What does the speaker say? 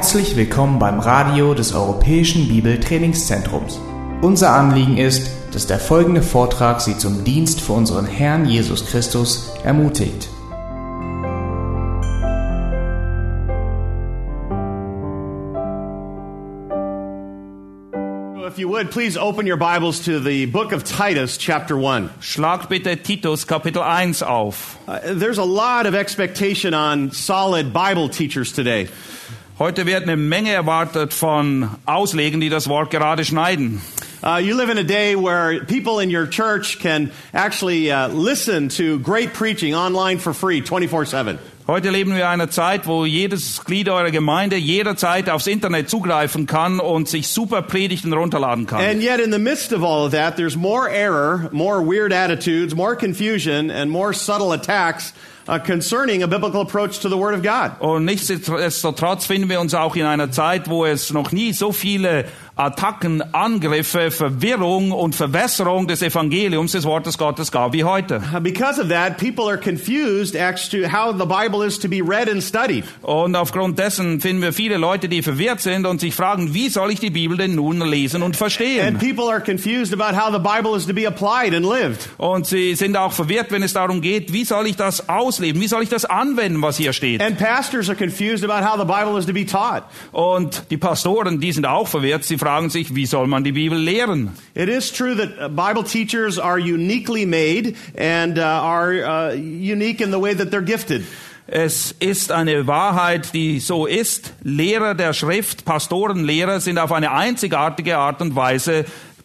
Herzlich willkommen beim Radio des Europäischen Bibeltrainingszentrums. Unser Anliegen ist, dass der folgende Vortrag Sie zum Dienst für unseren Herrn Jesus Christus ermutigt. If you would, please open your Bibles to the book of Titus, chapter 1. Schlagt bitte Titus Kapitel 1 auf. Uh, there's a lot of expectation on solid Bible teachers today. Heute wird eine Menge erwartet von Auslegen, die das Wort gerade schneiden. Uh, you live in a day where people in your church can actually uh, listen to great preaching online for free 24 7. Heute leben wir in einer Zeit, wo jedes Glied eurer Gemeinde jederzeit aufs Internet zugreifen kann und sich super Predigten runterladen kann. And yet, in the midst of all of that, there's more error, more weird attitudes, more confusion, and more subtle attacks uh, concerning a biblical approach to the Word of God. Und nichtsdestotrotz finden wir uns auch in einer Zeit, wo es noch nie so viele Attacken, Angriffe, Verwirrung und Verwässerung des Evangeliums des Wortes Gottes gab wie heute. Uh, Because of that, people are confused as to how the Bible is to be read and studied. Und aufgrund dessen finden wir viele Leute, die verwirrt sind und sich fragen, wie soll ich die Bibel denn nun lesen und And verstehen? people are confused about how the Bible is to be applied and lived. Und sie sind auch verwirrt, wenn es darum geht, wie soll ich das ausleben? Wie soll ich das anwenden, was hier steht? And pastors are confused about how the Bible is to be taught. Und die Pastoren, die sind auch verwirrt. Sie fragen sich, wie soll man die Bibel lehren? It is true that uh, Bible teachers are uniquely made and uh, are uh, unique in the way that they're gifted. Es ist eine Wahrheit, die so ist. Lehrer der Schrift, Pastoren, Lehrer sind auf eine einzigartige Art und Weise